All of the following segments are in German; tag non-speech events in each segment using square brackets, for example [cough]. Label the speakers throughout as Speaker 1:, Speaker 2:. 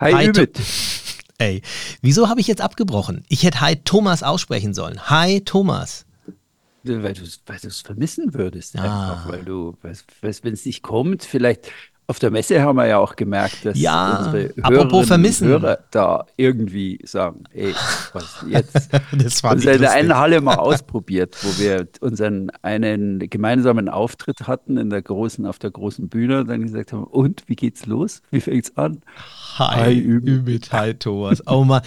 Speaker 1: Hi, Hi Ümit.
Speaker 2: Ey, wieso habe ich jetzt abgebrochen? Ich hätte Hi Thomas aussprechen sollen. Hi Thomas.
Speaker 1: Weil du es vermissen würdest, ah. einfach, weil du, wenn es nicht kommt, vielleicht auf der Messe haben wir ja auch gemerkt, dass
Speaker 2: ja, unsere apropos vermissen.
Speaker 1: Hörer da irgendwie sagen, ey, was jetzt? [laughs]
Speaker 2: das war
Speaker 1: uns in der einen Halle mal [laughs] ausprobiert, wo wir unseren einen gemeinsamen Auftritt hatten in der großen, auf der großen Bühne und dann gesagt haben, und, wie geht's los? Wie fängt's an?
Speaker 2: Hi, Hi Ümit. Hi, Thomas. Oh Mann.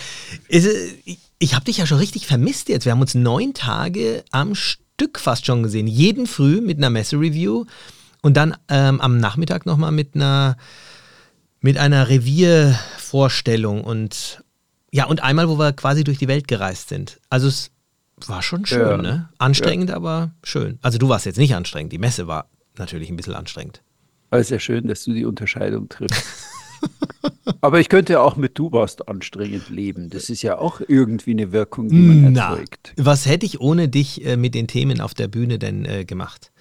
Speaker 2: ich ich habe dich ja schon richtig vermisst jetzt. Wir haben uns neun Tage am Stück fast schon gesehen. Jeden Früh mit einer Messe-Review. Und dann ähm, am Nachmittag nochmal mit einer, mit einer Reviervorstellung und ja, und einmal, wo wir quasi durch die Welt gereist sind. Also es war schon schön, ja. ne? Anstrengend, ja. aber schön. Also du warst jetzt nicht anstrengend, die Messe war natürlich ein bisschen anstrengend.
Speaker 1: Aber es ist ja schön, dass du die Unterscheidung triffst. [laughs] aber ich könnte ja auch mit du warst anstrengend leben. Das ist ja auch irgendwie eine Wirkung, die man Na, erzeugt.
Speaker 2: Was hätte ich ohne dich äh, mit den Themen auf der Bühne denn äh, gemacht?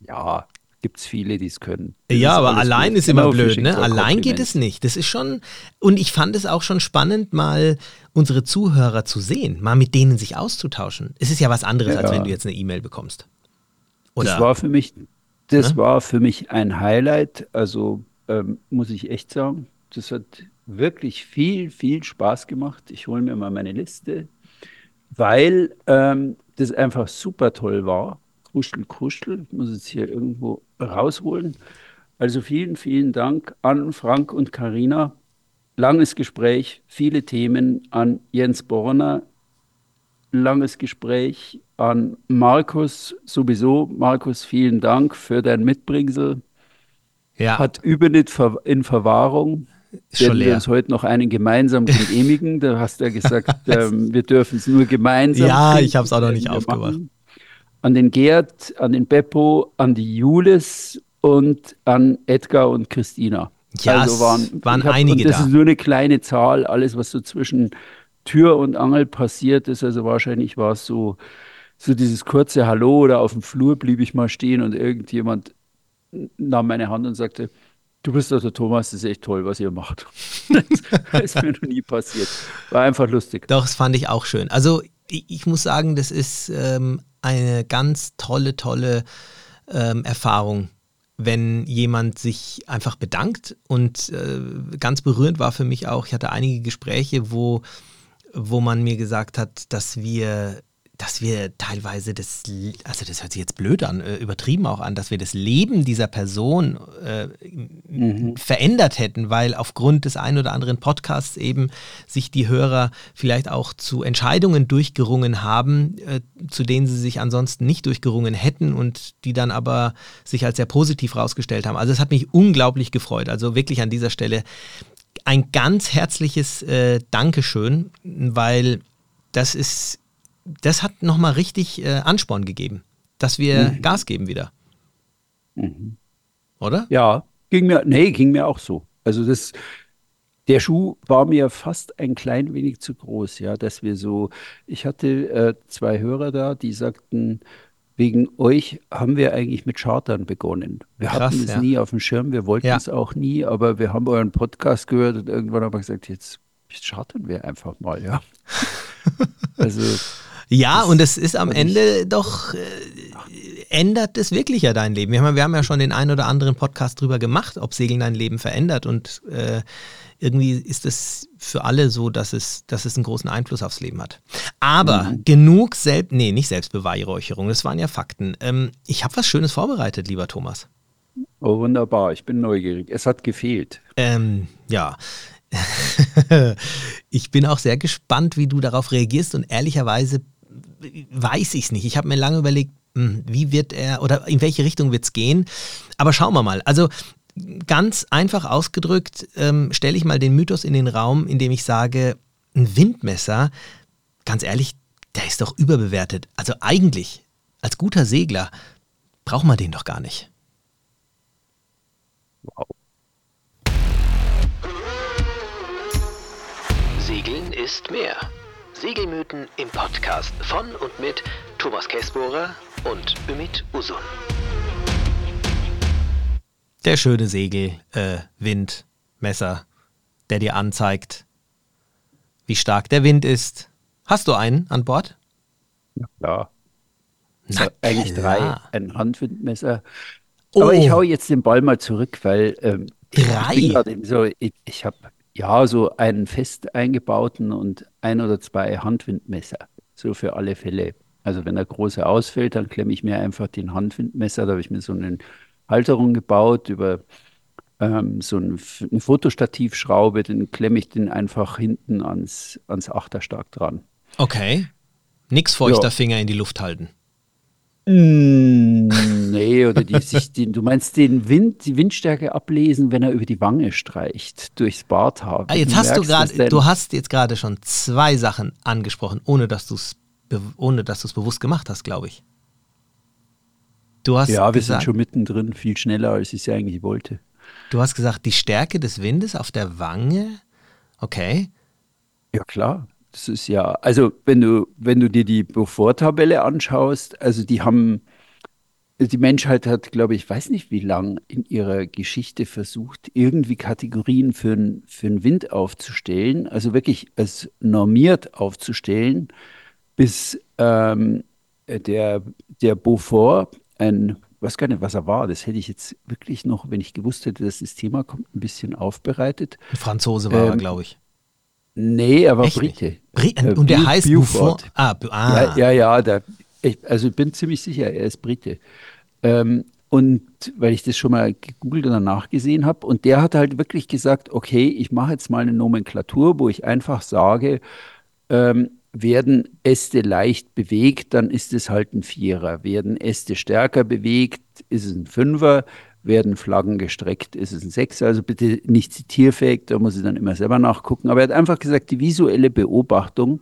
Speaker 1: Ja, gibt es viele, die es können. Das
Speaker 2: ja, aber allein gut. ist immer genau, blöd, ne? Allein geht es nicht. Das ist schon, und ich fand es auch schon spannend, mal unsere Zuhörer zu sehen, mal mit denen sich auszutauschen. Es ist ja was anderes, ja. als wenn du jetzt eine E-Mail bekommst.
Speaker 1: Oder? Das war für mich, das ne? war für mich ein Highlight. Also ähm, muss ich echt sagen, das hat wirklich viel, viel Spaß gemacht. Ich hole mir mal meine Liste, weil ähm, das einfach super toll war. Kuschel, Kuschel. Ich muss es hier irgendwo rausholen. Also vielen, vielen Dank an Frank und Karina. Langes Gespräch, viele Themen an Jens Borner. Langes Gespräch an Markus sowieso. Markus, vielen Dank für dein Mitbringsel. Ja. Hat Übernit in Verwahrung. Schon wir uns heute noch einen gemeinsam [laughs] genehmigen. Da hast du ja gesagt, [laughs] ähm, wir dürfen es nur gemeinsam.
Speaker 2: Ja, ich habe es auch noch nicht aufgemacht. Machen
Speaker 1: an den Gerd, an den Beppo, an die Julis und an Edgar und Christina.
Speaker 2: Ja, also waren, waren hab, einige
Speaker 1: das
Speaker 2: da.
Speaker 1: ist nur eine kleine Zahl, alles was so zwischen Tür und Angel passiert ist. Also wahrscheinlich war es so, so dieses kurze Hallo oder auf dem Flur blieb ich mal stehen und irgendjemand nahm meine Hand und sagte, du bist der Thomas, das ist echt toll, was ihr macht. [laughs] das ist mir noch nie passiert. War einfach lustig.
Speaker 2: Doch, das fand ich auch schön. Also ich muss sagen, das ist ähm, eine ganz tolle, tolle ähm, Erfahrung, wenn jemand sich einfach bedankt. Und äh, ganz berührend war für mich auch, ich hatte einige Gespräche, wo, wo man mir gesagt hat, dass wir dass wir teilweise das, also das hört sich jetzt blöd an, äh, übertrieben auch an, dass wir das Leben dieser Person äh, mhm. verändert hätten, weil aufgrund des einen oder anderen Podcasts eben sich die Hörer vielleicht auch zu Entscheidungen durchgerungen haben, äh, zu denen sie sich ansonsten nicht durchgerungen hätten und die dann aber sich als sehr positiv herausgestellt haben. Also es hat mich unglaublich gefreut. Also wirklich an dieser Stelle ein ganz herzliches äh, Dankeschön, weil das ist das hat nochmal richtig äh, Ansporn gegeben, dass wir mhm. Gas geben wieder.
Speaker 1: Mhm.
Speaker 2: Oder?
Speaker 1: Ja, ging mir, nee, ging mir auch so. Also das, der Schuh war mir fast ein klein wenig zu groß, ja, dass wir so, ich hatte äh, zwei Hörer da, die sagten, wegen euch haben wir eigentlich mit Chartern begonnen. Wir Krass, hatten es ja. nie auf dem Schirm, wir wollten ja. es auch nie, aber wir haben euren Podcast gehört und irgendwann haben wir gesagt, jetzt chartern wir einfach mal, ja. [laughs] [laughs]
Speaker 2: also ja, und es ist am Ende doch, äh, ändert es wirklich ja dein Leben. Wir haben, wir haben ja schon den einen oder anderen Podcast drüber gemacht, ob Segeln dein Leben verändert. Und äh, irgendwie ist es für alle so, dass es, dass es einen großen Einfluss aufs Leben hat. Aber mhm. genug selbst, nee, nicht Selbstbeweihräucherung, das waren ja Fakten. Ähm, ich habe was Schönes vorbereitet, lieber Thomas.
Speaker 1: Oh, wunderbar, ich bin neugierig. Es hat gefehlt.
Speaker 2: Ähm, ja. [laughs] ich bin auch sehr gespannt, wie du darauf reagierst und ehrlicherweise weiß ich es nicht. Ich habe mir lange überlegt, hm, wie wird er oder in welche Richtung wird es gehen. Aber schauen wir mal. Also ganz einfach ausgedrückt ähm, stelle ich mal den Mythos in den Raum, indem ich sage, ein Windmesser, ganz ehrlich, der ist doch überbewertet. Also eigentlich, als guter Segler, braucht man den doch gar nicht.
Speaker 3: Wow. Ist mehr. Segelmythen im Podcast von und mit Thomas Käsbohrer und Ümit Usun.
Speaker 2: Der schöne Segel, äh, Wind, Messer, der dir anzeigt, wie stark der Wind ist. Hast du einen an Bord?
Speaker 1: Ja, klar. Na, eigentlich drei. Ein Handwindmesser. Oh. Aber ich hau jetzt den Ball mal zurück, weil ähm,
Speaker 2: drei.
Speaker 1: Ich, so, ich, ich habe ja so einen fest eingebauten und ein oder zwei Handwindmesser. So für alle Fälle. Also wenn der große ausfällt, dann klemme ich mir einfach den Handwindmesser. Da habe ich mir so eine Halterung gebaut über ähm, so ein, eine Fotostativschraube, dann klemme ich den einfach hinten ans, ans Achterstark dran.
Speaker 2: Okay. Nix feuchter ja. Finger in die Luft halten.
Speaker 1: Mm, nee, oder die, sich [laughs] den, du meinst den Wind, die Windstärke ablesen, wenn er über die Wange streicht, durchs Barthaar.
Speaker 2: Ah, jetzt du hast du gerade, du hast jetzt gerade schon zwei Sachen angesprochen, ohne dass du es ohne dass du es bewusst gemacht hast, glaube ich.
Speaker 1: Du hast ja, wir gesagt, sind schon mittendrin, viel schneller, als ich es eigentlich wollte.
Speaker 2: Du hast gesagt, die Stärke des Windes auf der Wange. Okay.
Speaker 1: Ja, klar. Das ist ja, also wenn du, wenn du dir die Beaufort-Tabelle anschaust, also die haben, die Menschheit hat, glaube ich, weiß nicht wie lang in ihrer Geschichte versucht, irgendwie Kategorien für, für den Wind aufzustellen, also wirklich als normiert aufzustellen, bis ähm, der, der Beaufort, ein, weiß gar nicht, was er war, das hätte ich jetzt wirklich noch, wenn ich gewusst hätte, dass das Thema kommt, ein bisschen aufbereitet.
Speaker 2: Ein Franzose war ähm, er, glaube ich.
Speaker 1: Nee, er war Echt? Brite.
Speaker 2: Brit äh, und der Bu heißt Buford.
Speaker 1: Ah, ah. Ja, ja, ja der, ich, also ich bin ziemlich sicher, er ist Brite. Ähm, und weil ich das schon mal gegoogelt und nachgesehen habe, und der hat halt wirklich gesagt, okay, ich mache jetzt mal eine Nomenklatur, wo ich einfach sage, ähm, werden Äste leicht bewegt, dann ist es halt ein Vierer. Werden Äste stärker bewegt, ist es ein Fünfer werden Flaggen gestreckt, ist es ein Sechser, also bitte nicht zitierfähig, da muss ich dann immer selber nachgucken. Aber er hat einfach gesagt, die visuelle Beobachtung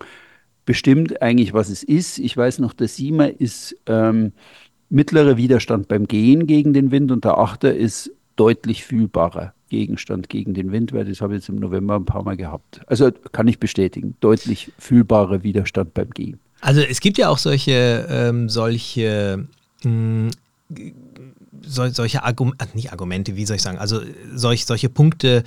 Speaker 1: bestimmt eigentlich, was es ist. Ich weiß noch, der Siemer ist ähm, mittlerer Widerstand beim Gehen gegen den Wind und der Achter ist deutlich fühlbarer Gegenstand gegen den Wind, weil das habe ich jetzt im November ein paar Mal gehabt. Also kann ich bestätigen, deutlich fühlbarer Widerstand beim Gehen.
Speaker 2: Also es gibt ja auch solche, ähm, solche mh, hm, sol solche Argumente, äh, nicht Argumente, wie soll ich sagen, also solch, solche Punkte,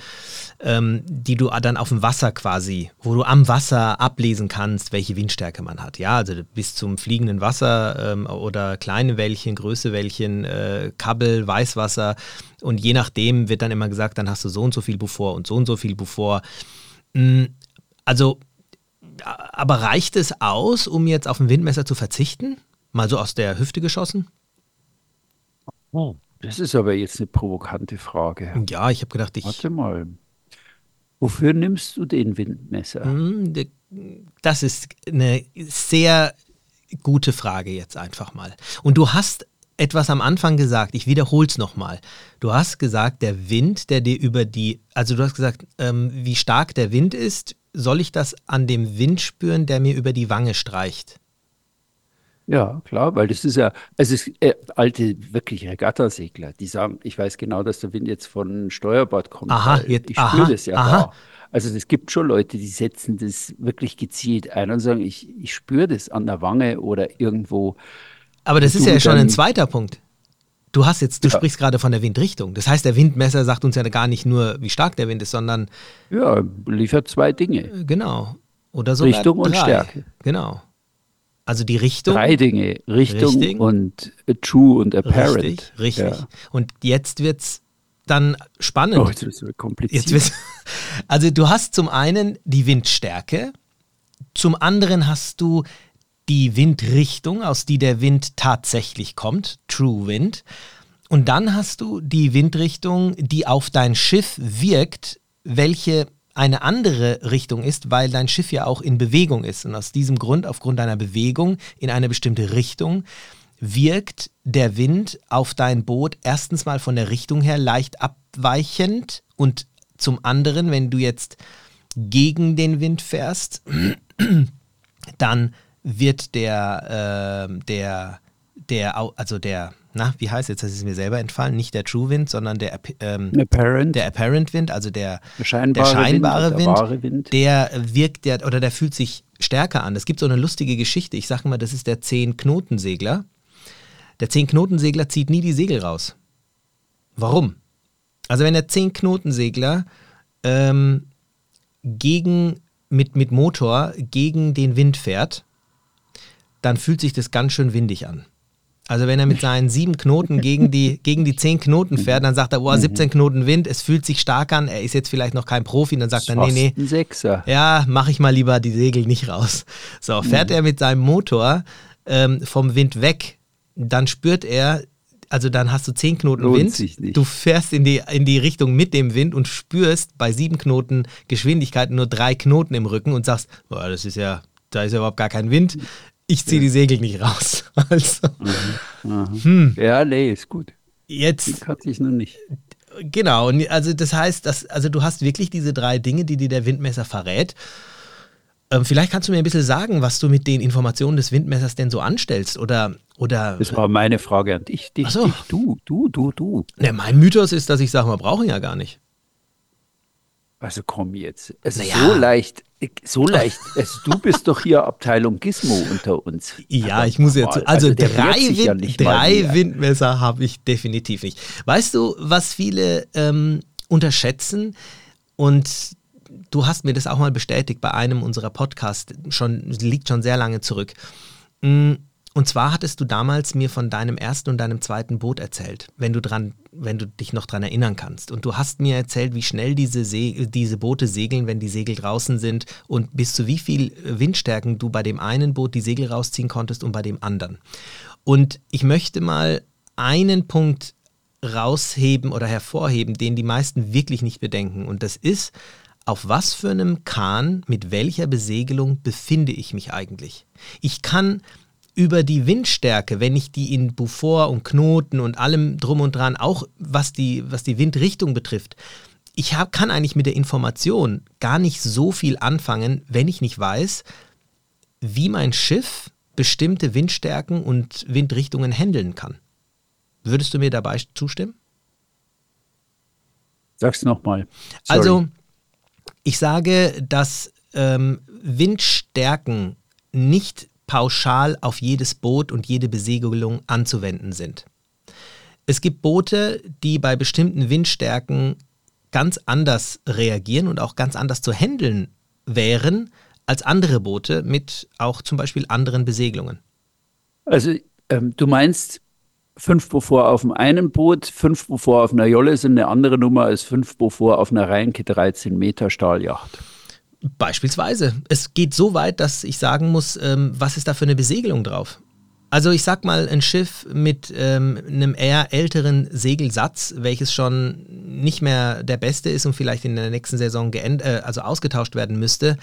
Speaker 2: ähm, die du dann auf dem Wasser quasi, wo du am Wasser ablesen kannst, welche Windstärke man hat. Ja, also bis zum fliegenden Wasser ähm, oder kleine Wellchen, größere Wellchen, äh, Kabbel, Weißwasser und je nachdem wird dann immer gesagt, dann hast du so und so viel Buffor und so und so viel Buffor. Mhm, also, aber reicht es aus, um jetzt auf ein Windmesser zu verzichten? Mal so aus der Hüfte geschossen?
Speaker 1: Oh, das ist aber jetzt eine provokante Frage.
Speaker 2: Ja, ich habe gedacht, ich.
Speaker 1: Warte mal. Wofür nimmst du den Windmesser? Hm,
Speaker 2: das ist eine sehr gute Frage jetzt einfach mal. Und du hast etwas am Anfang gesagt, ich wiederhole es nochmal. Du hast gesagt, der Wind, der dir über die, also du hast gesagt, ähm, wie stark der Wind ist, soll ich das an dem Wind spüren, der mir über die Wange streicht?
Speaker 1: Ja, klar, weil das ist ja, es ist äh, alte, wirklich Regattasegler, die sagen, ich weiß genau, dass der Wind jetzt von Steuerbord kommt.
Speaker 2: Aha, jetzt,
Speaker 1: ich spüre das ja aha. da. Also es gibt schon Leute, die setzen das wirklich gezielt ein und sagen, ich, ich spüre das an der Wange oder irgendwo.
Speaker 2: Aber das ist ja schon ein zweiter Punkt. Du hast jetzt, du ja. sprichst gerade von der Windrichtung. Das heißt, der Windmesser sagt uns ja gar nicht nur, wie stark der Wind ist, sondern.
Speaker 1: Ja, liefert zwei Dinge.
Speaker 2: Genau. Oder sogar
Speaker 1: Richtung und Stärke.
Speaker 2: Genau. Also die Richtung.
Speaker 1: Drei Dinge. Richtung richtig, und True und Apparent.
Speaker 2: Richtig, richtig. Ja. Und jetzt wird es dann spannend.
Speaker 1: Oh, jetzt wird kompliziert. Jetzt [laughs]
Speaker 2: also du hast zum einen die Windstärke, zum anderen hast du die Windrichtung, aus die der Wind tatsächlich kommt, True Wind. Und dann hast du die Windrichtung, die auf dein Schiff wirkt, welche eine andere Richtung ist, weil dein Schiff ja auch in Bewegung ist. Und aus diesem Grund, aufgrund deiner Bewegung in eine bestimmte Richtung, wirkt der Wind auf dein Boot erstens mal von der Richtung her leicht abweichend und zum anderen, wenn du jetzt gegen den Wind fährst, [clears throat] dann wird der, äh, der, der, also der, na, wie heißt jetzt, das ist mir selber entfallen, nicht der True Wind, sondern der, ähm,
Speaker 1: Apparent.
Speaker 2: der Apparent Wind, also der,
Speaker 1: der scheinbare, der scheinbare
Speaker 2: Wind, Wind, Wind, der wirkt, der, oder der fühlt sich stärker an. Es gibt so eine lustige Geschichte, ich sage mal, das ist der Zehn-Knotensegler. Der Zehn-Knotensegler zieht nie die Segel raus. Warum? Also wenn der Zehn-Knotensegler ähm, gegen, mit, mit Motor gegen den Wind fährt, dann fühlt sich das ganz schön windig an. Also wenn er mit seinen sieben Knoten gegen die, gegen die zehn Knoten fährt, dann sagt er, boah, 17 Knoten Wind, es fühlt sich stark an, er ist jetzt vielleicht noch kein Profi, dann sagt er, nee, nee,
Speaker 1: Sechser.
Speaker 2: ja, mach ich mal lieber die Segel nicht raus. So, fährt er mit seinem Motor ähm, vom Wind weg, dann spürt er, also dann hast du 10 Knoten
Speaker 1: Lohnt
Speaker 2: Wind, du fährst in die, in die Richtung mit dem Wind und spürst bei sieben Knoten Geschwindigkeit nur drei Knoten im Rücken und sagst, boah, das ist ja, da ist ja überhaupt gar kein Wind, ich ziehe die Segel nicht raus. [laughs] Also,
Speaker 1: Aha.
Speaker 2: Hm.
Speaker 1: Ja, nee, ist gut.
Speaker 2: jetzt
Speaker 1: Die hatte ich noch nicht.
Speaker 2: Genau, und also das heißt, dass, also du hast wirklich diese drei Dinge, die dir der Windmesser verrät. Ähm, vielleicht kannst du mir ein bisschen sagen, was du mit den Informationen des Windmessers denn so anstellst oder oder
Speaker 1: Das war meine Frage an dich. dich,
Speaker 2: so.
Speaker 1: dich du, du, du, du.
Speaker 2: ne, mein Mythos ist, dass ich sage, wir brauchen ja gar nicht.
Speaker 1: Also komm jetzt. Es ist
Speaker 2: Naja.
Speaker 1: so leicht, so leicht. Also du bist doch hier Abteilung Gizmo unter uns.
Speaker 2: Ja,
Speaker 1: Aber
Speaker 2: ich muss jetzt. Also,
Speaker 1: der
Speaker 2: drei,
Speaker 1: ja
Speaker 2: Wind,
Speaker 1: mal
Speaker 2: drei. Windmesser habe ich definitiv nicht. Weißt du, was viele ähm, unterschätzen? Und du hast mir das auch mal bestätigt bei einem unserer Podcasts, schon, liegt schon sehr lange zurück. Mm, Und zwar hattest du damals mir von deinem ersten und deinem zweiten Boot erzählt, wenn du dran, wenn du dich noch dran erinnern kannst. Und du hast mir erzählt, wie schnell diese, diese Boote segeln, wenn die Segel draußen sind und bis zu wie viel Windstärken du bei dem einen Boot die Segel rausziehen konntest und bei dem anderen. Und ich möchte mal einen Punkt rausheben oder hervorheben, den die meisten wirklich nicht bedenken. Und das ist, auf was für einem Kahn mit welcher Besegelung befinde ich mich eigentlich? Ich kann über die Windstärke, wenn ich die in Bufort und Knoten und allem drum und dran, auch was die, was die Windrichtung betrifft, ich hab, kann eigentlich mit der Information gar nicht so viel anfangen, wenn ich nicht weiß, wie mein Schiff bestimmte Windstärken und Windrichtungen handeln kann. Würdest du mir dabei zustimmen?
Speaker 1: Sag's nochmal.
Speaker 2: Also, ich sage, dass ähm, Windstärken nicht pauschal auf jedes Boot und jede Besegelung anzuwenden sind. Es gibt Boote, die bei bestimmten Windstärken ganz anders reagieren und auch ganz anders zu handeln wären als andere Boote mit auch zum Beispiel anderen Besegelungen.
Speaker 1: Also ähm, du meinst, fünf Beaufort auf dem einen Boot, fünf Beaufort auf einer Jolle sind eine andere Nummer als fünf Beaufort auf einer Reinke 13 Meter Stahljacht.
Speaker 2: Beispielsweise. Es geht so weit, dass ich sagen muss, ähm, was ist da für eine Besegelung drauf? Also ich sag mal, ein Schiff mit ähm, einem eher älteren Segelsatz, welches schon nicht mehr der beste ist und vielleicht in der nächsten Saison geänd äh, also ausgetauscht werden müsste,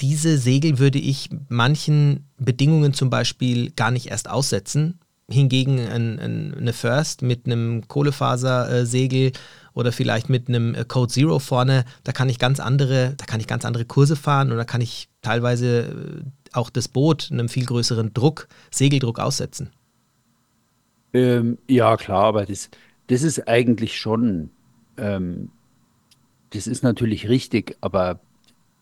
Speaker 2: diese Segel würde ich manchen Bedingungen zum Beispiel gar nicht erst aussetzen. Hingegen ein, ein, eine First mit einem Kohlefasersegel oder vielleicht mit einem äh, Code Zero vorne, da kann ich ganz andere, da kann ich ganz andere Kurse fahren oder kann ich teilweise äh, auch das Boot einem viel größeren Druck, Segeldruck aussetzen.
Speaker 1: Ähm, ja, klar, aber das, das ist eigentlich schon, ähm, das ist natürlich richtig, aber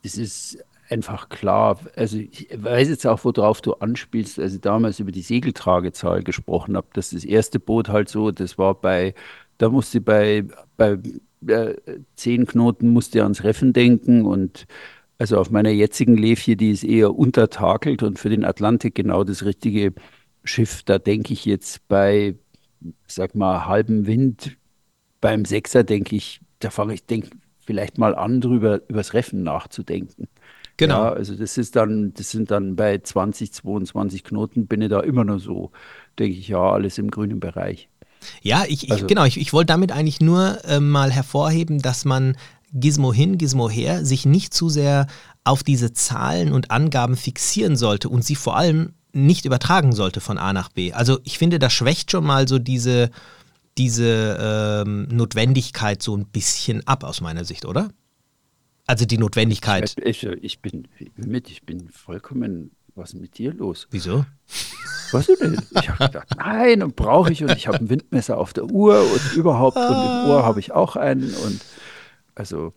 Speaker 1: das ist einfach klar. Also ich weiß jetzt auch, worauf du anspielst, als ich damals über die Segeltragezahl gesprochen habe, dass das erste Boot halt so, das war bei, da musste ich bei, bei äh, zehn Knoten musste ans Reffen denken und also auf meiner jetzigen Levje, die ist eher untertakelt und für den Atlantik genau das richtige Schiff. Da denke ich jetzt bei, sag mal, halbem Wind, beim Sechser denke ich, da fange ich, denke vielleicht mal an, drüber übers Reffen nachzudenken.
Speaker 2: Genau.
Speaker 1: Ja, also das ist dann, das sind dann bei 20, 22 Knoten bin ich da immer noch so, denke ich, ja, alles im grünen Bereich.
Speaker 2: Ja, ich, ich
Speaker 1: Also-
Speaker 2: genau, ich, ich wollte damit eigentlich nur äh, mal hervorheben, dass man Gizmo hin, Gizmo her, sich nicht zu sehr auf diese Zahlen und Angaben fixieren sollte und sie vor allem nicht übertragen sollte von A nach B. Also ich finde, das schwächt schon mal so diese, diese ähm, Notwendigkeit so ein bisschen ab aus meiner Sicht, oder? Also die Notwendigkeit.
Speaker 1: Ich, ich bin mit, ich bin vollkommen, was ist mit dir los?
Speaker 2: Wieso?
Speaker 1: Was denn? Ich habe gedacht, nein, und brauche ich und ich habe ein Windmesser auf der Uhr und überhaupt und im Ohr habe ich auch einen und also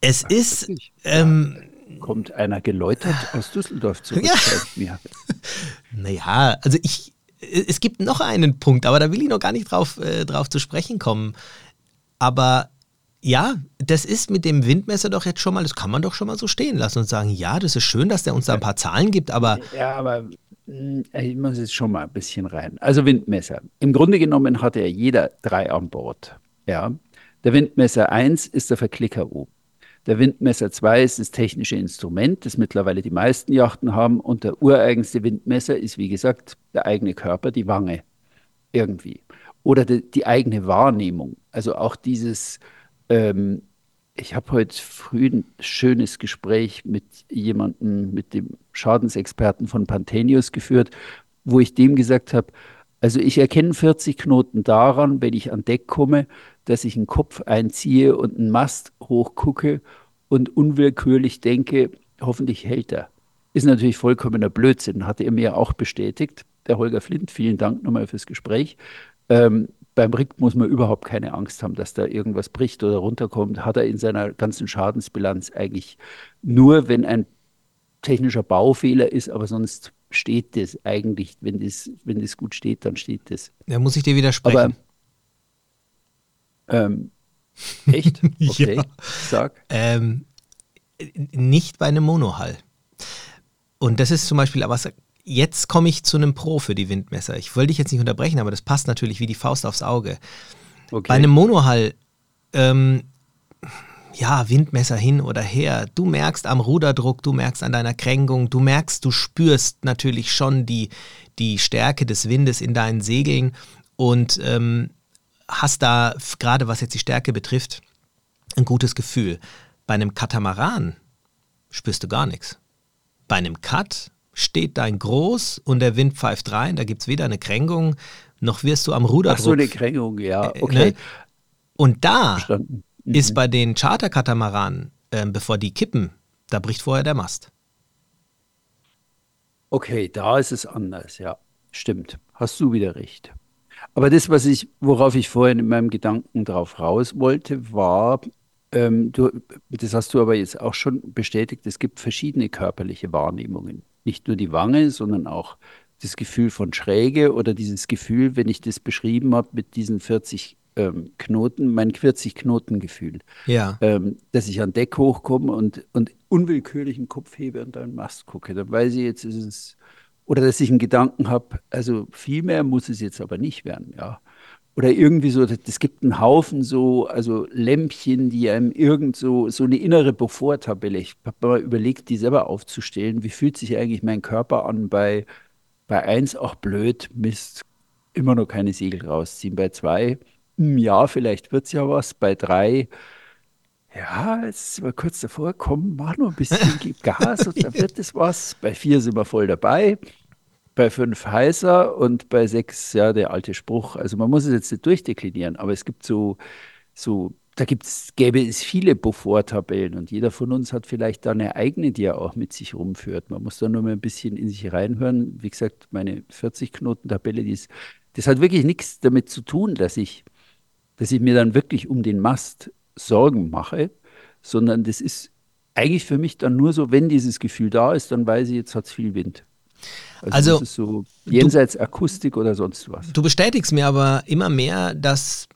Speaker 2: Es ist,
Speaker 1: wirklich,
Speaker 2: ähm,
Speaker 1: kommt einer geläutert aus Düsseldorf zurück,
Speaker 2: Ja.
Speaker 1: mir. [laughs]
Speaker 2: Naja, also ich, es gibt noch einen Punkt, aber da will ich noch gar nicht drauf, äh, drauf zu sprechen kommen. Aber ja, das ist mit dem Windmesser doch jetzt schon mal, das kann man doch schon mal so stehen lassen und sagen, ja, das ist schön, dass der uns da ein paar Zahlen gibt, aber.
Speaker 1: Ja, aber hm, ich muss jetzt schon mal ein bisschen rein. Also Windmesser. Im Grunde genommen hat ja jeder drei an Bord. Ja. Der Windmesser 1 ist der Verklicker oben. Der Windmesser 2 ist das technische Instrument, das mittlerweile die meisten Yachten haben. Und der ureigenste Windmesser ist, wie gesagt, der eigene Körper, die Wange. Irgendwie. Oder die, die eigene Wahrnehmung. Also auch dieses, ähm, ich habe heute früh ein schönes Gespräch mit jemandem, mit dem Schadensexperten von Panthenius geführt, wo ich dem gesagt habe, also ich erkenne 40 Knoten daran, wenn ich an Deck komme, dass ich einen Kopf einziehe und einen Mast hochgucke und unwillkürlich denke, hoffentlich hält er. Ist natürlich vollkommener Blödsinn, hat er mir auch bestätigt. Der Holger Flint, vielen Dank nochmal fürs Gespräch. Ähm, beim Rick muss man überhaupt keine Angst haben, dass da irgendwas bricht oder runterkommt. Hat er in seiner ganzen Schadensbilanz eigentlich nur, wenn ein technischer Baufehler ist, aber sonst steht das eigentlich, wenn das, wenn das gut steht, dann steht das.
Speaker 2: Da muss ich dir widersprechen.
Speaker 1: Aber, ähm, [laughs] echt? Okay, ja.
Speaker 2: sag. Ähm, nicht bei einem Monohall. Und das ist zum Beispiel was jetzt komme ich zu einem Pro für die Windmesser. Ich wollte dich jetzt nicht unterbrechen, aber das passt natürlich wie die Faust aufs Auge. Okay. Bei einem Monohall, ähm, ja, Windmesser hin oder her, du merkst am Ruderdruck, du merkst an deiner Kränkung, du merkst, du spürst natürlich schon die, die Stärke des Windes in deinen Segeln und ähm, hast da, gerade was jetzt die Stärke betrifft, ein gutes Gefühl. Bei einem Katamaran spürst du gar nichts. Bei einem Cut steht dein Groß und der Wind pfeift rein, da gibt es weder eine Kränkung, noch wirst du am Ruder.
Speaker 1: Ach so, eine Kränkung, ja, äh, okay. Ne?
Speaker 2: Und da mhm. ist bei den Charterkatamaranen, äh, bevor die kippen, da bricht vorher der Mast.
Speaker 1: Okay, da ist es anders, ja. Stimmt. Hast du wieder recht. Aber das, was ich, worauf ich vorhin in meinem Gedanken drauf raus wollte, war, ähm, du, das hast du aber jetzt auch schon bestätigt, es gibt verschiedene körperliche Wahrnehmungen nicht nur die Wange, sondern auch das Gefühl von Schräge oder dieses Gefühl, wenn ich das beschrieben habe mit diesen 40 ähm, Knoten, mein 40 Knoten Gefühl.
Speaker 2: Ja.
Speaker 1: Ähm, dass ich an Deck hochkomme und, und unwillkürlich den Kopf hebe und einen Mast gucke. Dann weiß ich jetzt, ist es, oder dass ich einen Gedanken habe, also viel mehr muss es jetzt aber nicht werden, ja oder irgendwie so, es gibt einen Haufen so, also Lämpchen, die einem irgend so, so eine innere Beaufort-Tabelle. Ich habe mal überlegt, die selber aufzustellen. Wie fühlt sich eigentlich mein Körper an bei, bei eins, auch blöd, Mist, immer noch keine Segel rausziehen. Bei zwei, hm, ja, vielleicht wird es ja was. Bei drei, ja, jetzt sind wir kurz davor, komm, mach noch ein bisschen, gib [laughs] Gas und dann wird es was. Bei vier sind wir voll dabei bei fünf heißer und bei sechs, ja, der alte Spruch. Also man muss es jetzt nicht durchdeklinieren, aber es gibt so, so da gibt's, gäbe es viele Beaufort-Tabellen und jeder von uns hat vielleicht da eine eigene, die er auch mit sich rumführt. Man muss da nur mal ein bisschen in sich reinhören. Wie gesagt, meine 40-Knoten-Tabelle, die ist, das hat wirklich nichts damit zu tun, dass ich, dass ich mir dann wirklich um den Mast Sorgen mache, sondern das ist eigentlich für mich dann nur so, wenn dieses Gefühl da ist, dann weiß ich, jetzt hat es viel Wind. Also, also das ist so jenseits du, Akustik oder sonst was.
Speaker 2: Du bestätigst mir aber immer mehr, dass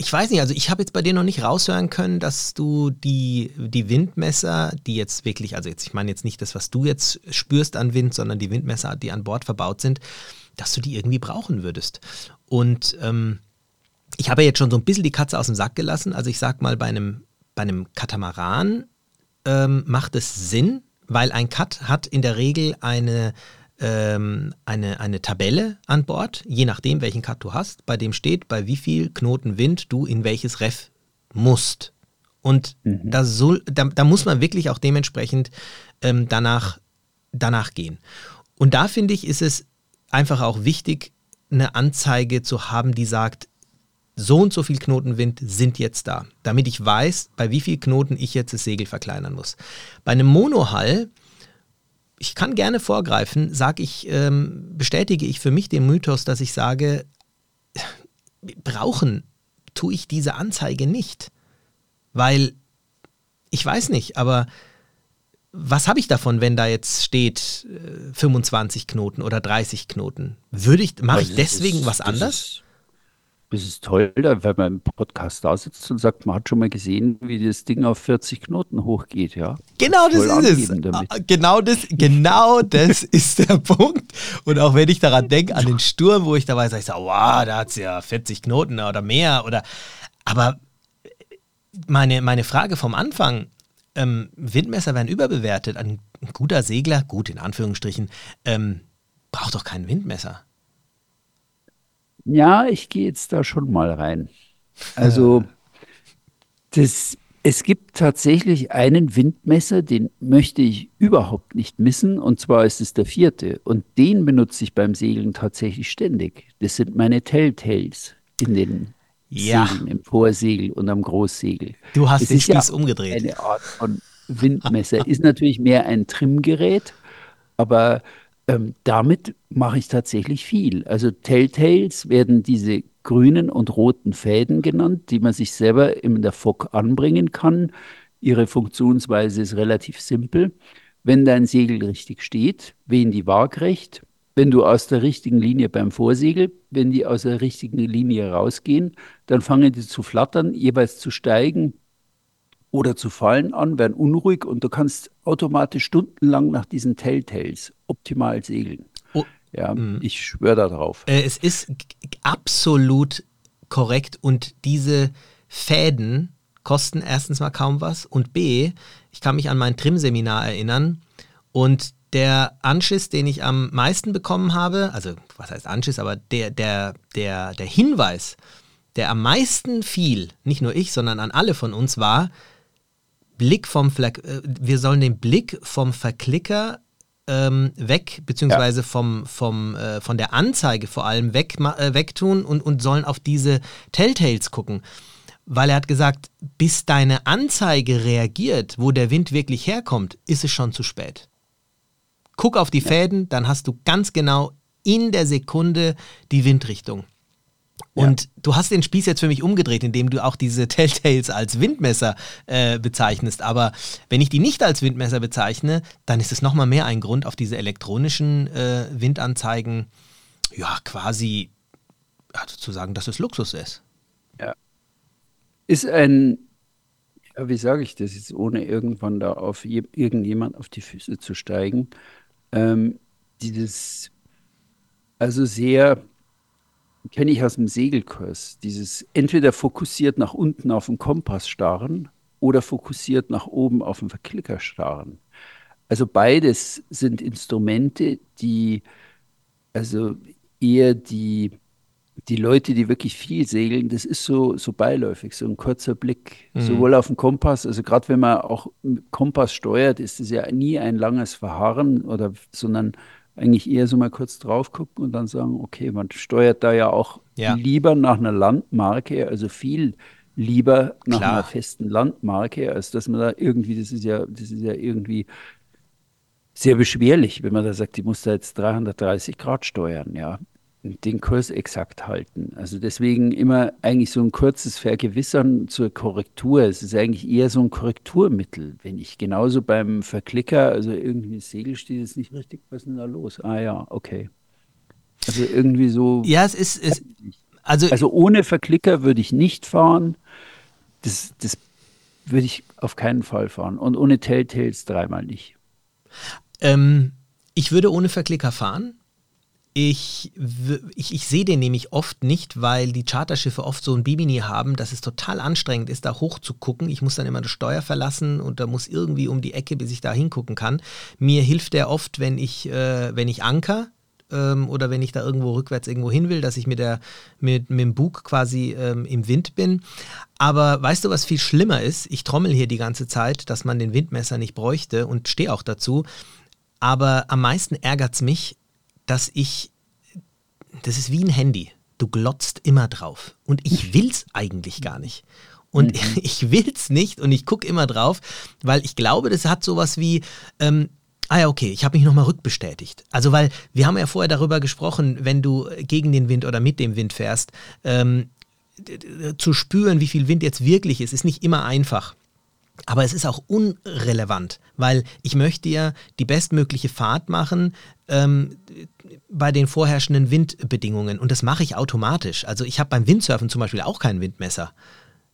Speaker 2: ich weiß nicht, also ich habe jetzt bei dir noch nicht raushören können, dass du die, die Windmesser, die jetzt wirklich, also jetzt, ich meine jetzt nicht das, was du jetzt spürst an Wind, sondern die Windmesser, die an Bord verbaut sind, dass du die irgendwie brauchen würdest. Und ähm, ich habe ja jetzt schon so ein bisschen die Katze aus dem Sack gelassen. Also ich sag mal, bei einem, bei einem Katamaran ähm, macht es Sinn, weil ein Cut hat in der Regel eine ähm, eine, eine Tabelle an Bord, je nachdem, welchen Cut du hast, bei dem steht, bei wie viel Knoten Wind du in welches Ref musst. Und mhm. da, soll, da, da, muss man wirklich auch dementsprechend ähm, danach, danach gehen. Und da finde ich, ist es einfach auch wichtig, eine Anzeige zu haben, die sagt, so und so viel Knotenwind sind jetzt da, damit ich weiß, bei wie viel Knoten ich jetzt das Segel verkleinern muss. Bei einem Monohall ich kann gerne vorgreifen, sage ich, ähm, bestätige ich für mich den Mythos, dass ich sage, brauchen tue ich diese Anzeige nicht. Weil ich weiß nicht, aber was habe ich davon, wenn da jetzt steht äh, 25 Knoten oder 30 Knoten? Würde ich, mache ich deswegen ist, was anders?
Speaker 1: Das ist toll, wenn man im Podcast da sitzt und sagt, man hat schon mal gesehen, wie das Ding auf 40 Knoten hochgeht, ja.
Speaker 2: Genau das ist es. Damit. Ah, genau das, genau das [laughs] ist der Punkt. Und auch wenn ich daran denke, an den Sturm, wo ich dabei sage, ich sage, wow, da hat es ja 40 Knoten oder mehr. Oder aber meine, meine Frage vom Anfang, ähm, Windmesser werden überbewertet. Ein, ein, guter Segler, gut in Anführungsstrichen, ähm, braucht doch kein Windmesser.
Speaker 1: Ja, ich gehe jetzt da schon mal rein. Also, das, es gibt tatsächlich einen Windmesser, den möchte ich überhaupt nicht missen, und zwar ist es der vierte. Und den benutze ich beim Segeln tatsächlich ständig. Das sind meine Telltales in den ja. Segeln, im Vorsegel und am Großsegel.
Speaker 2: Du hast es den Spieß ja umgedreht.
Speaker 1: Eine Art von Windmesser. ist natürlich mehr ein Trimmgerät, aber ähm, damit mache ich tatsächlich viel. Also Telltales werden diese grünen und roten Fäden genannt, die man sich selber in der Fock anbringen kann. Ihre Funktionsweise ist relativ simpel. Wenn dein Segel richtig steht, wehen die waagrecht. Wenn du aus der richtigen Linie beim Vorsegel, wenn die aus der richtigen Linie rausgehen, dann fangen die zu flattern, jeweils zu steigen oder zu fallen an, werden unruhig und du kannst automatisch stundenlang nach diesen Telltales optimal segeln. Oh. Ja, mhm. ich schwöre darauf.
Speaker 2: Äh, es ist absolut korrekt und diese Fäden kosten erstens mal kaum was und B, ich kann mich an mein Trim-Seminar erinnern und der Anschiss, den ich am meisten bekommen habe, also was heißt Anschiss, aber der, der, der, der Hinweis, der am meisten fiel, nicht nur ich, sondern an alle von uns, war, Blick vom Fleck, äh, wir sollen den Blick vom Verklicker ähm, weg, beziehungsweise ja. vom, vom, äh, von der Anzeige vor allem weg, äh, wegtun und, und sollen auf diese Telltales gucken. Weil er hat gesagt, bis deine Anzeige reagiert, wo der Wind wirklich herkommt, ist es schon zu spät. Guck auf die Fäden, dann hast du ganz genau in der Sekunde die Windrichtung. Und ja. du hast den Spieß jetzt für mich umgedreht, indem du auch diese Telltales als Windmesser äh, bezeichnest. Aber wenn ich die nicht als Windmesser bezeichne, dann ist es nochmal mehr ein Grund, auf diese elektronischen äh, Windanzeigen ja quasi also zu sagen, dass es Luxus ist.
Speaker 1: Ja. Ist ein, ja, wie sage ich das jetzt, ohne irgendwann da auf irgendjemand auf die Füße zu steigen, ähm, dieses, also sehr kenne ich aus dem Segelkurs. Dieses entweder fokussiert nach unten auf den Kompass starren oder fokussiert nach oben auf den Verklicker starren. Also beides sind Instrumente, die also eher die, die Leute, die wirklich viel segeln, das ist so, so beiläufig, so ein kurzer Blick, mhm. sowohl auf den Kompass, also gerade wenn man auch Kompass steuert, ist es ja nie ein langes Verharren oder, sondern eigentlich eher so mal kurz drauf gucken und dann sagen, okay, man steuert da ja auch ja. lieber nach einer Landmarke, also viel lieber nach Klar. einer festen Landmarke, als dass man da irgendwie, das ist ja, das ist ja irgendwie sehr beschwerlich, wenn man da sagt, die muss da jetzt 330 Grad steuern, ja den Kurs exakt halten. Also deswegen immer eigentlich so ein kurzes Vergewissern zur Korrektur. Es ist eigentlich eher so ein Korrekturmittel. Wenn ich genauso beim Verklicker, also irgendwie das Segel steht jetzt nicht richtig, was ist denn da los? Ah ja, okay. Also irgendwie so.
Speaker 2: Ja, es ist. Es,
Speaker 1: also, also ohne Verklicker würde ich nicht fahren. Das, das würde ich auf keinen Fall fahren. Und ohne Telltales dreimal nicht.
Speaker 2: Ähm, ich würde ohne Verklicker fahren ich, ich, ich sehe den nämlich oft nicht, weil die Charterschiffe oft so ein Bimini haben, dass es total anstrengend ist, da hoch zu gucken. Ich muss dann immer das Steuer verlassen und da muss irgendwie um die Ecke, bis ich da hingucken kann. Mir hilft der oft, wenn ich, äh, wenn ich anker ähm, oder wenn ich da irgendwo rückwärts irgendwo hin will, dass ich mit, der, mit, mit dem Bug quasi ähm, im Wind bin. Aber weißt du, was viel schlimmer ist? Ich trommel hier die ganze Zeit, dass man den Windmesser nicht bräuchte und stehe auch dazu. Aber am meisten ärgert es mich, dass ich, das ist wie ein Handy. Du glotzt immer drauf. Und ich will's eigentlich gar nicht. Und mhm. [laughs] ich will's nicht und ich gucke immer drauf, weil ich glaube, das hat sowas wie, ähm, ah ja, okay, ich habe mich nochmal rückbestätigt. Also, weil wir haben ja vorher darüber gesprochen, wenn du gegen den Wind oder mit dem Wind fährst, ähm, zu spüren, wie viel Wind jetzt wirklich ist, ist nicht immer einfach. Aber es ist auch unrelevant, weil ich möchte ja die bestmögliche Fahrt machen ähm, bei den vorherrschenden Windbedingungen. Und das mache ich automatisch. Also ich habe beim Windsurfen zum Beispiel auch kein Windmesser.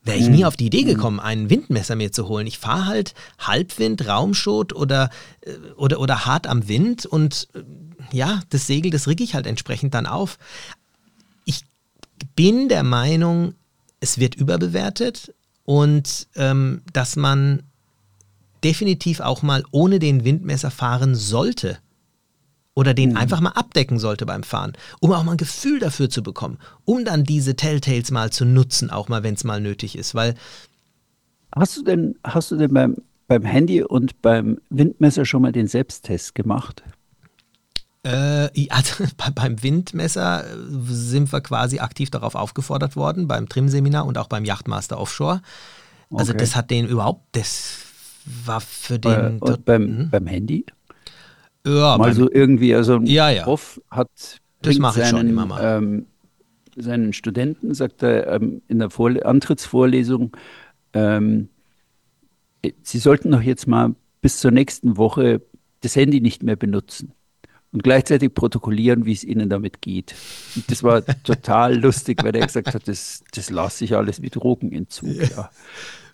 Speaker 2: Wäre ich nie mhm. auf die Idee mhm. gekommen, ein Windmesser mir zu holen. Ich fahre halt Halbwind, Raumschot oder, äh, oder, oder hart am Wind und äh, ja, das Segel, das rigge ich halt entsprechend dann auf. Ich bin der Meinung, es wird überbewertet und ähm, dass man definitiv auch mal ohne den Windmesser fahren sollte oder den mhm. einfach mal abdecken sollte beim Fahren, um auch mal ein Gefühl dafür zu bekommen, um dann diese Telltales mal zu nutzen, auch mal, wenn es mal nötig ist, weil
Speaker 1: Hast du denn, hast du denn beim, beim Handy und beim Windmesser schon mal den Selbsttest gemacht?
Speaker 2: Äh, also [laughs] beim Windmesser sind wir quasi aktiv darauf aufgefordert worden, beim Trim-Seminar und auch beim Yachtmaster Offshore. Also okay. das hat den überhaupt, das war für den...
Speaker 1: Äh, und beim, hm? beim Handy? Ja, mal so irgendwie, also ein
Speaker 2: ja, ja.
Speaker 1: Prof hat
Speaker 2: das mache ich schon immer mal.
Speaker 1: Ähm, seinen Studenten, sagt er ähm, in der Vorle Antrittsvorlesung, ähm, sie sollten doch jetzt mal bis zur nächsten Woche das Handy nicht mehr benutzen und gleichzeitig protokollieren, wie es ihnen damit geht. Und das war [laughs] total lustig, weil er gesagt hat, das, das lasse ich alles wie Drogenentzug. Ja.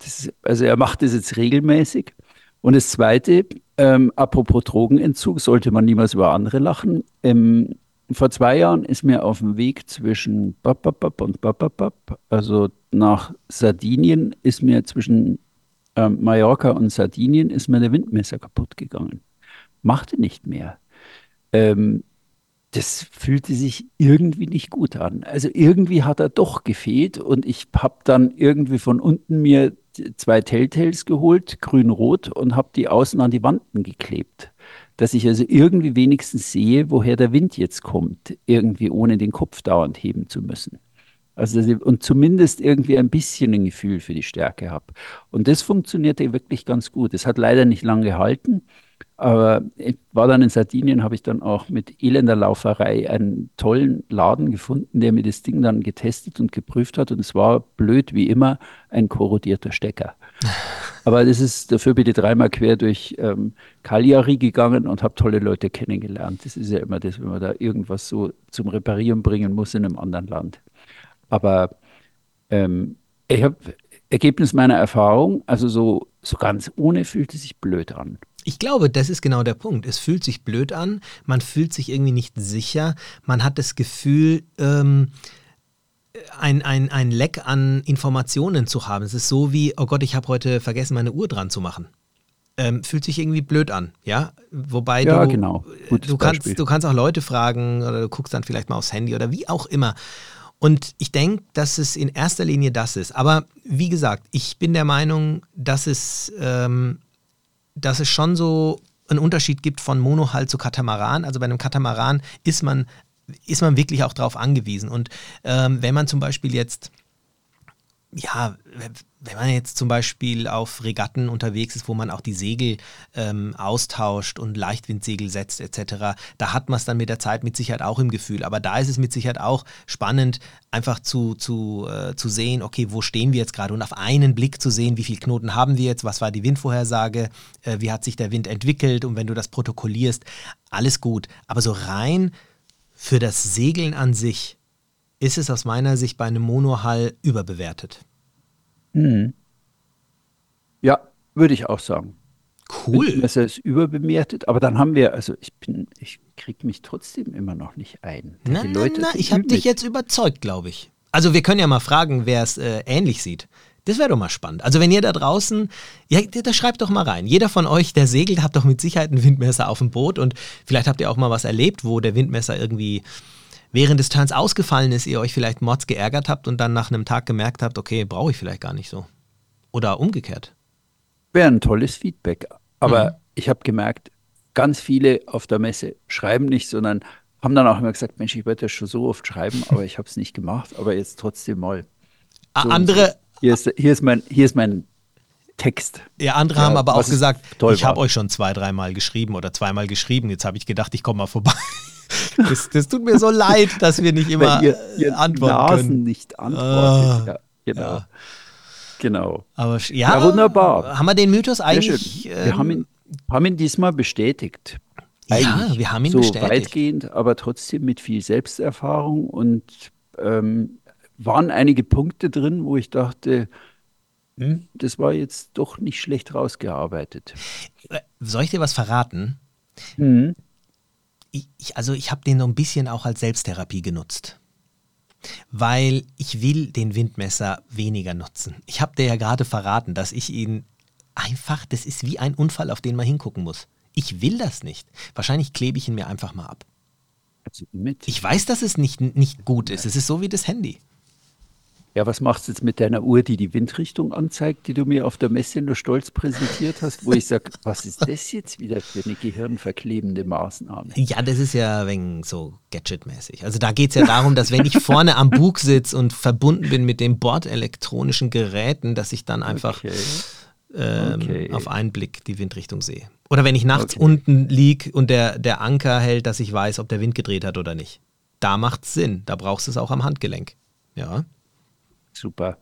Speaker 1: Das, also er macht das jetzt regelmäßig. Und das Zweite, ähm, apropos Drogenentzug, sollte man niemals über andere lachen. Ähm, vor zwei Jahren ist mir auf dem Weg zwischen Bababab und Bababab, also nach Sardinien, ist mir zwischen ähm, Mallorca und Sardinien, ist mir der Windmesser kaputt gegangen. Machte nicht mehr. Ähm, das fühlte sich irgendwie nicht gut an. Also irgendwie hat er doch gefehlt und ich habe dann irgendwie von unten mir zwei Telltales geholt, grün-rot, und habe die außen an die Wanden geklebt. Dass ich also irgendwie wenigstens sehe, woher der Wind jetzt kommt, irgendwie ohne den Kopf dauernd heben zu müssen. Also und zumindest irgendwie ein bisschen ein Gefühl für die Stärke habe. Und das funktionierte wirklich ganz gut. Es hat leider nicht lange gehalten. Aber ich war dann in Sardinien, habe ich dann auch mit elender Lauferei einen tollen Laden gefunden, der mir das Ding dann getestet und geprüft hat. Und es war blöd wie immer ein korrodierter Stecker. [laughs] Aber das ist dafür bitte dreimal quer durch ähm, Cagliari gegangen und habe tolle Leute kennengelernt. Das ist ja immer das, wenn man da irgendwas so zum Reparieren bringen muss in einem anderen Land. Aber ähm, ich habe Ergebnis meiner Erfahrung, also so, so ganz ohne fühlt es sich blöd an.
Speaker 2: Ich glaube, das ist genau der Punkt. Es fühlt sich blöd an, man fühlt sich irgendwie nicht sicher, man hat das Gefühl, ähm, ein, ein, ein Leck an Informationen zu haben. Es ist so wie, oh Gott, ich habe heute vergessen, meine Uhr dran zu machen. Ähm, fühlt sich irgendwie blöd an, ja? Wobei
Speaker 1: ja,
Speaker 2: du,
Speaker 1: genau.
Speaker 2: du, kannst, du kannst auch Leute fragen oder du guckst dann vielleicht mal aufs Handy oder wie auch immer. Und ich denke, dass es in erster Linie das ist. Aber wie gesagt, ich bin der Meinung, dass es ähm, dass es schon so einen Unterschied gibt von Monohull zu Katamaran. Also bei einem Katamaran ist man, ist man wirklich auch darauf angewiesen. Und ähm, wenn man zum Beispiel jetzt ja, wenn man jetzt zum Beispiel auf Regatten unterwegs ist, wo man auch die Segel ähm, austauscht und Leichtwindsegel setzt etc., da hat man es dann mit der Zeit mit Sicherheit auch im Gefühl. Aber da ist es mit Sicherheit auch spannend, einfach zu, zu, äh, zu sehen, okay, wo stehen wir jetzt gerade und auf einen Blick zu sehen, wie viele Knoten haben wir jetzt, was war die Windvorhersage, äh, wie hat sich der Wind entwickelt und wenn du das protokollierst, alles gut. Aber so rein für das Segeln an sich ist es aus meiner Sicht bei einem Monohull überbewertet.
Speaker 1: Mhm. Ja, würde ich auch sagen.
Speaker 2: Cool.
Speaker 1: Das ist überbewertet, aber dann haben wir, also ich bin, ich kriege mich trotzdem immer noch nicht ein.
Speaker 2: Na, na, na, ich habe dich jetzt überzeugt, glaube ich. Also wir können ja mal fragen, wer es äh, ähnlich sieht. Das wäre doch mal spannend. Also wenn ihr da draußen, ja, da schreibt doch mal rein. Jeder von euch, der segelt, hat doch mit Sicherheit ein Windmesser auf dem Boot und vielleicht habt ihr auch mal was erlebt, wo der Windmesser irgendwie während des Turns ausgefallen ist, ihr euch vielleicht Mods geärgert habt und dann nach einem Tag gemerkt habt, okay, brauche ich vielleicht gar nicht so. Oder umgekehrt.
Speaker 1: Wäre ein tolles Feedback. Aber mhm. ich habe gemerkt, ganz viele auf der Messe schreiben nicht, sondern haben dann auch immer gesagt, Mensch, ich wollte das schon so oft schreiben, [laughs] aber ich habe es nicht gemacht, aber jetzt trotzdem mal.
Speaker 2: So andere.
Speaker 1: Hier ist, hier, ist mein, hier ist mein Text.
Speaker 2: Ja, andere ja, haben aber auch gesagt, ich habe euch schon zwei, dreimal geschrieben oder zweimal geschrieben. Jetzt habe ich gedacht, ich komme mal vorbei. [laughs] Das, das, tut mir so leid, dass wir nicht immer ihr, ihr antworten
Speaker 1: Nasen
Speaker 2: können.
Speaker 1: nicht antworten. Ah, ja, genau. Ja. Genau.
Speaker 2: Aber ja, ja, wunderbar. Haben wir den Mythos eigentlich?
Speaker 1: Ähm, wir haben ihn, haben ihn diesmal bestätigt.
Speaker 2: Eigentlich ja, wir haben ihn
Speaker 1: so
Speaker 2: bestätigt.
Speaker 1: weitgehend, aber trotzdem mit viel Selbsterfahrung und ähm, waren einige Punkte drin, wo ich dachte, hm, das war jetzt doch nicht schlecht rausgearbeitet.
Speaker 2: Äh, soll ich dir was verraten? Mhm. Ich, ich, also ich habe den so ein bisschen auch als Selbsttherapie genutzt. Weil ich will den Windmesser weniger nutzen. Ich habe dir ja gerade verraten, dass ich ihn einfach, das ist wie ein Unfall, auf den man hingucken muss. Ich will das nicht. Wahrscheinlich klebe ich ihn mir einfach mal ab. Also ich weiß, dass es nicht, nicht gut ist. Es ist so wie das Handy.
Speaker 1: Ja, was machst du jetzt mit deiner Uhr, die die Windrichtung anzeigt, die du mir auf der Messe nur stolz präsentiert hast, wo ich sage, was ist das jetzt wieder für eine gehirnverklebende Maßnahme?
Speaker 2: Ja, das ist ja wegen so Gadget-mäßig. Also da geht es ja darum, dass wenn ich vorne am Bug sitze und verbunden bin mit den bordelektronischen Geräten, dass ich dann einfach okay. Ähm, okay. auf einen Blick die Windrichtung sehe. Oder wenn ich nachts okay. unten liege und der, der Anker hält, dass ich weiß, ob der Wind gedreht hat oder nicht. Da macht es Sinn. Da brauchst du es auch am Handgelenk. Ja.
Speaker 1: Super.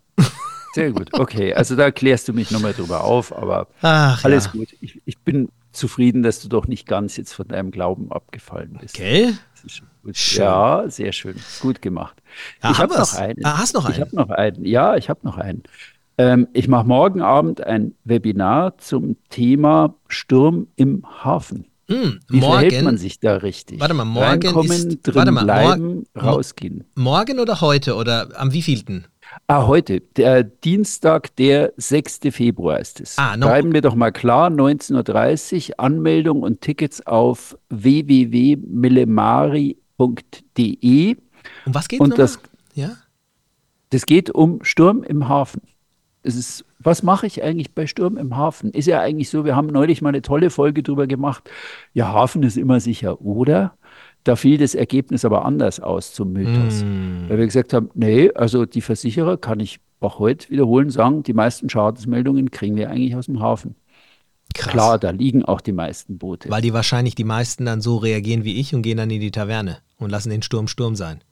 Speaker 1: Sehr gut. Okay, also da klärst du mich nochmal drüber auf, aber Ach, alles ja. gut. Ich, ich, bin zufrieden, dass du doch nicht ganz jetzt von deinem Glauben abgefallen bist.
Speaker 2: Okay.
Speaker 1: Ja, sehr schön. Gut gemacht. Ja, ich habe noch einen.
Speaker 2: Ah, hast noch einen?
Speaker 1: Ich habe noch einen. Ja, ich habe noch einen. Ähm, ich mache morgen Abend ein Webinar zum Thema Sturm im Hafen. Hm, Wie morgen, verhält man sich da richtig?
Speaker 2: Warte mal, morgen
Speaker 1: Reinkommen,
Speaker 2: ist,
Speaker 1: drin warte mal, bleiben, mor rausgehen.
Speaker 2: Morgen oder heute oder am wievielten?
Speaker 1: Ah, heute, der Dienstag, der 6. Februar ist es. Ah, no. Schreiben wir doch mal klar, 19.30 Uhr, Anmeldung und Tickets auf www.millemari.de.
Speaker 2: Um was geht es das,
Speaker 1: ja? das geht um Sturm im Hafen. Es ist, was mache ich eigentlich bei Sturm im Hafen? Ist ja eigentlich so, wir haben neulich mal eine tolle Folge drüber gemacht. Ja, Hafen ist immer sicher, oder? Da fiel das Ergebnis aber anders aus zum Mythos. Mm. Weil wir gesagt haben, nee, also die Versicherer, kann ich auch heute wiederholen, sagen, die meisten Schadensmeldungen kriegen wir eigentlich aus dem Hafen. Krass. Klar, da liegen auch die meisten Boote.
Speaker 2: Weil die wahrscheinlich die meisten dann so reagieren wie ich und gehen dann in die Taverne und lassen den Sturm Sturm sein.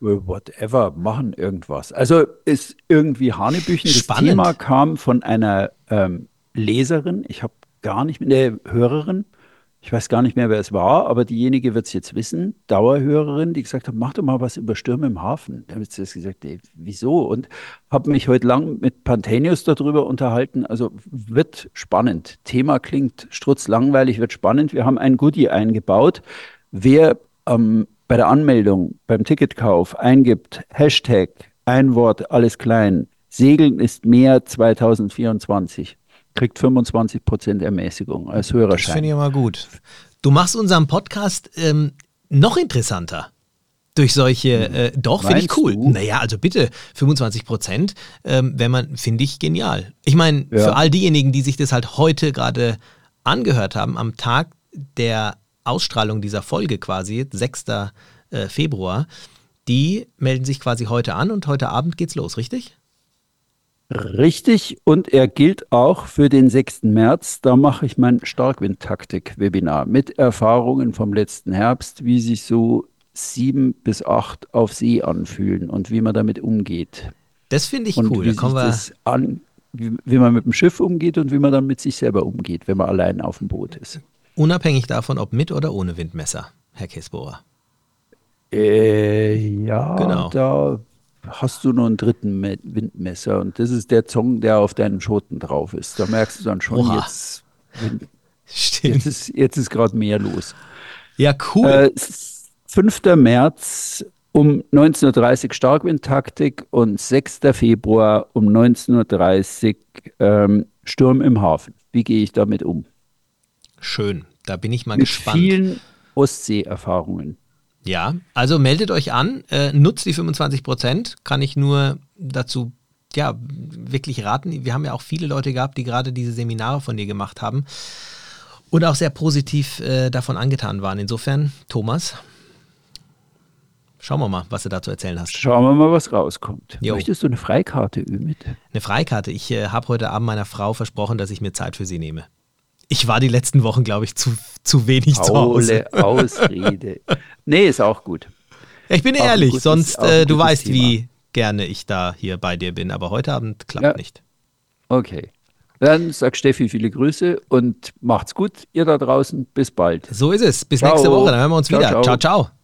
Speaker 1: Whatever, machen irgendwas. Also ist irgendwie Hanebüchen. Das Thema kam von einer ähm, Leserin, ich habe gar nicht mehr, eine Hörerin, ich weiß gar nicht mehr, wer es war, aber diejenige wird es jetzt wissen, Dauerhörerin, die gesagt hat, mach doch mal was über Stürme im Hafen. Da habe ich jetzt gesagt, ey, wieso? Und habe mich heute lang mit Pantenius darüber unterhalten. Also wird spannend. Thema klingt strutzlangweilig, wird spannend. Wir haben ein Goodie eingebaut. Wer ähm, bei der Anmeldung, beim Ticketkauf eingibt, Hashtag, ein Wort, alles klein, Segeln ist mehr 2024 kriegt 25 Prozent Ermäßigung als Hörerschein.
Speaker 2: Das finde ich immer gut. Du machst unseren Podcast ähm, noch interessanter. Durch solche, hm. äh, doch, finde ich cool. Du? Naja, also bitte, 25 Prozent, ähm, wenn man, finde ich genial. Ich meine, ja. für all diejenigen, die sich das halt heute gerade angehört haben, am Tag der Ausstrahlung dieser Folge quasi, 6. Äh, Februar, die melden sich quasi heute an und heute Abend geht's los, richtig?
Speaker 1: Richtig, und er gilt auch für den 6. März. Da mache ich mein Starkwind-Taktik-Webinar mit Erfahrungen vom letzten Herbst, wie sich so sieben bis acht auf See anfühlen und wie man damit umgeht.
Speaker 2: Das finde ich und cool. Wie, da
Speaker 1: wir an, wie, wie, man mit dem Schiff umgeht und wie man dann mit sich selber umgeht, wenn man allein auf dem Boot ist.
Speaker 2: Unabhängig davon, ob mit oder ohne Windmesser, Herr Käsbohrer.
Speaker 1: Äh, ja, genau. da hast du noch einen dritten Windmesser und das ist der Zong, der auf deinen Schoten drauf ist. Da merkst du dann schon, Oha. jetzt, Stimmt. jetzt ist, jetzt ist gerade mehr los.
Speaker 2: Ja, cool. Äh,
Speaker 1: 5. März um 19.30 Uhr Starkwindtaktik und 6. Februar um 19.30 Uhr ähm, Sturm im Hafen. Wie gehe ich damit um?
Speaker 2: Schön, da bin ich mal
Speaker 1: Mit
Speaker 2: gespannt.
Speaker 1: Mit vielen Ostsee-Erfahrungen.
Speaker 2: Ja, also meldet euch an, äh, nutzt die 25 Prozent, kann ich nur dazu ja, wirklich raten. Wir haben ja auch viele Leute gehabt, die gerade diese Seminare von dir gemacht haben und auch sehr positiv äh, davon angetan waren. Insofern, Thomas, schauen wir mal, was du dazu erzählen hast.
Speaker 1: Schauen wir mal, was rauskommt. Jo. Möchtest du eine Freikarte, Ümit?
Speaker 2: Eine Freikarte. Ich äh, habe heute Abend meiner Frau versprochen, dass ich mir Zeit für sie nehme. Ich war die letzten Wochen, glaube ich, zu, zu wenig Faule zu Hause.
Speaker 1: Ausrede. nee, ist auch gut.
Speaker 2: Ja, ich bin auch ehrlich, sonst, äh, du weißt, Thema. wie gerne ich da hier bei dir bin, aber heute Abend klappt ja. nicht.
Speaker 1: Okay. Dann sagt Steffi viele Grüße und macht's gut, ihr da draußen. Bis bald.
Speaker 2: So ist es. Bis ciao. nächste Woche. Dann hören wir uns ciao, wieder. ciao. ciao. ciao.